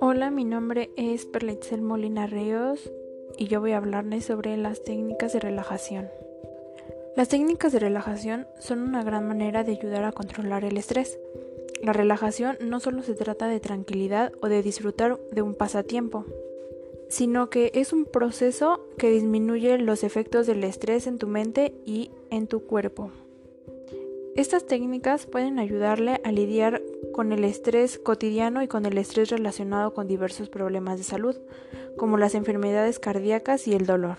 Hola, mi nombre es Perletzel Molina Ríos y yo voy a hablarles sobre las técnicas de relajación. Las técnicas de relajación son una gran manera de ayudar a controlar el estrés. La relajación no solo se trata de tranquilidad o de disfrutar de un pasatiempo, sino que es un proceso que disminuye los efectos del estrés en tu mente y en tu cuerpo. Estas técnicas pueden ayudarle a lidiar con el estrés cotidiano y con el estrés relacionado con diversos problemas de salud, como las enfermedades cardíacas y el dolor.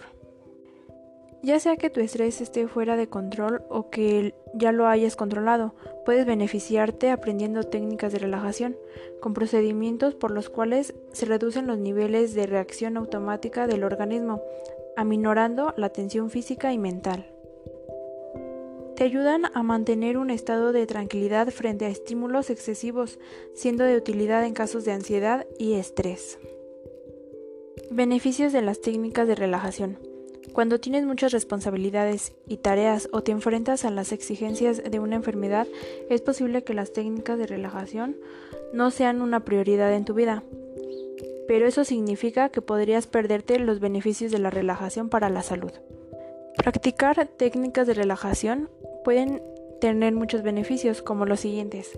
Ya sea que tu estrés esté fuera de control o que ya lo hayas controlado, puedes beneficiarte aprendiendo técnicas de relajación, con procedimientos por los cuales se reducen los niveles de reacción automática del organismo, aminorando la tensión física y mental. Te ayudan a mantener un estado de tranquilidad frente a estímulos excesivos, siendo de utilidad en casos de ansiedad y estrés. Beneficios de las técnicas de relajación. Cuando tienes muchas responsabilidades y tareas o te enfrentas a las exigencias de una enfermedad, es posible que las técnicas de relajación no sean una prioridad en tu vida. Pero eso significa que podrías perderte los beneficios de la relajación para la salud. Practicar técnicas de relajación pueden tener muchos beneficios como los siguientes.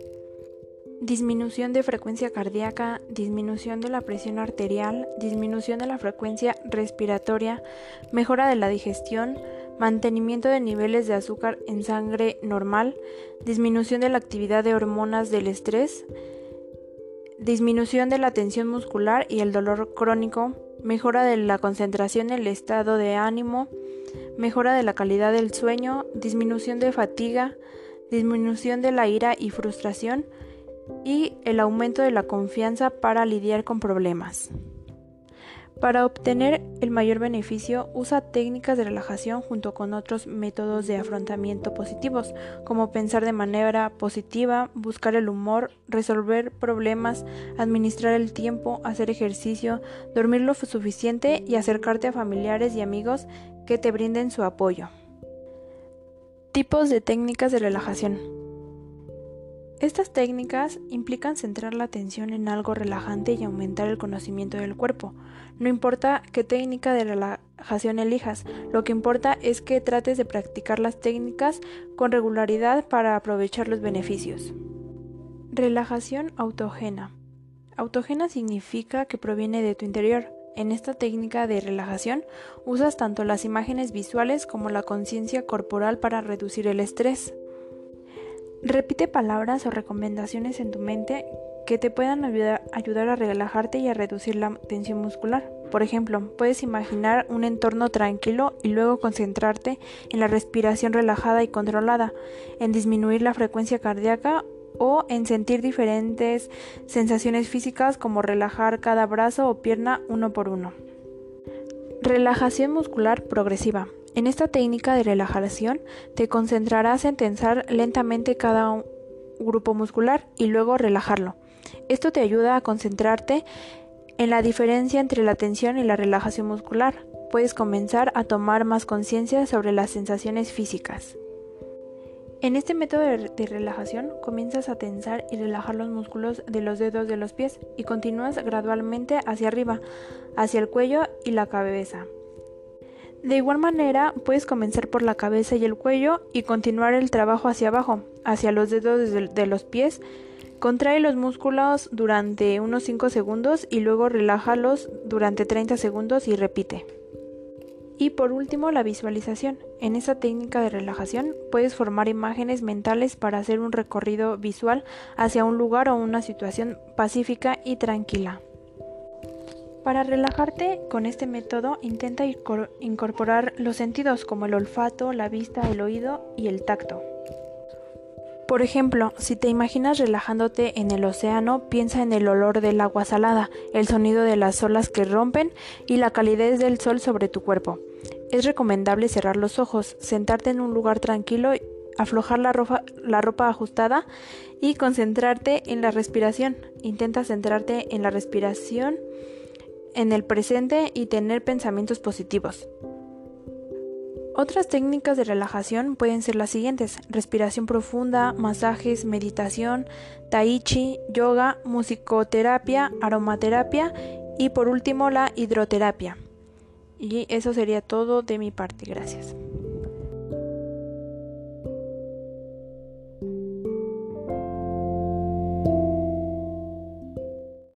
Disminución de frecuencia cardíaca, disminución de la presión arterial, disminución de la frecuencia respiratoria, mejora de la digestión, mantenimiento de niveles de azúcar en sangre normal, disminución de la actividad de hormonas del estrés, disminución de la tensión muscular y el dolor crónico, mejora de la concentración, el estado de ánimo, mejora de la calidad del sueño, disminución de fatiga, disminución de la ira y frustración y el aumento de la confianza para lidiar con problemas. Para obtener el mayor beneficio, usa técnicas de relajación junto con otros métodos de afrontamiento positivos, como pensar de manera positiva, buscar el humor, resolver problemas, administrar el tiempo, hacer ejercicio, dormir lo suficiente y acercarte a familiares y amigos que te brinden su apoyo. Tipos de técnicas de relajación. Estas técnicas implican centrar la atención en algo relajante y aumentar el conocimiento del cuerpo. No importa qué técnica de relajación elijas, lo que importa es que trates de practicar las técnicas con regularidad para aprovechar los beneficios. Relajación autógena. Autógena significa que proviene de tu interior. En esta técnica de relajación usas tanto las imágenes visuales como la conciencia corporal para reducir el estrés. Repite palabras o recomendaciones en tu mente que te puedan ayudar, a relajarte y a reducir la tensión muscular. Por ejemplo, puedes imaginar un entorno tranquilo y luego concentrarte en la respiración relajada y controlada, en disminuir la frecuencia cardíaca o en sentir diferentes sensaciones físicas como relajar cada brazo o pierna uno por uno. Relajación muscular progresiva. En esta técnica de relajación te concentrarás en tensar lentamente cada grupo muscular y luego relajarlo. Esto te ayuda a concentrarte en la diferencia entre la tensión y la relajación muscular. Puedes comenzar a tomar más conciencia sobre las sensaciones físicas. En este método de, relajación comienzas a tensar y relajar los músculos de los dedos de los pies y continúas gradualmente hacia arriba, hacia el cuello y la cabeza. De igual manera, puedes comenzar por la cabeza y el cuello y continuar el trabajo hacia abajo, hacia los dedos de los pies. Contrae los músculos durante unos 5 segundos y luego relájalos durante 30 segundos y repite. Y por último, la visualización. En esta técnica de relajación puedes formar imágenes mentales para hacer un recorrido visual hacia un lugar o una situación pacífica y tranquila. Para relajarte con este método intenta incorporar los sentidos como el olfato, la vista, el oído y el tacto. Por ejemplo, si te imaginas relajándote en el océano, piensa en el olor del agua salada, el sonido de las olas que rompen y la calidez del sol sobre tu cuerpo. Es recomendable cerrar los ojos, sentarte en un lugar tranquilo, aflojar la ropa, la ropa ajustada y concentrarte en la respiración. Intenta centrarte en la respiración en el presente y tener pensamientos positivos. Otras técnicas de relajación pueden ser las siguientes: respiración profunda, masajes, meditación, tai chi, yoga, musicoterapia, aromaterapia y por último la hidroterapia. Y eso sería todo de mi parte. Gracias.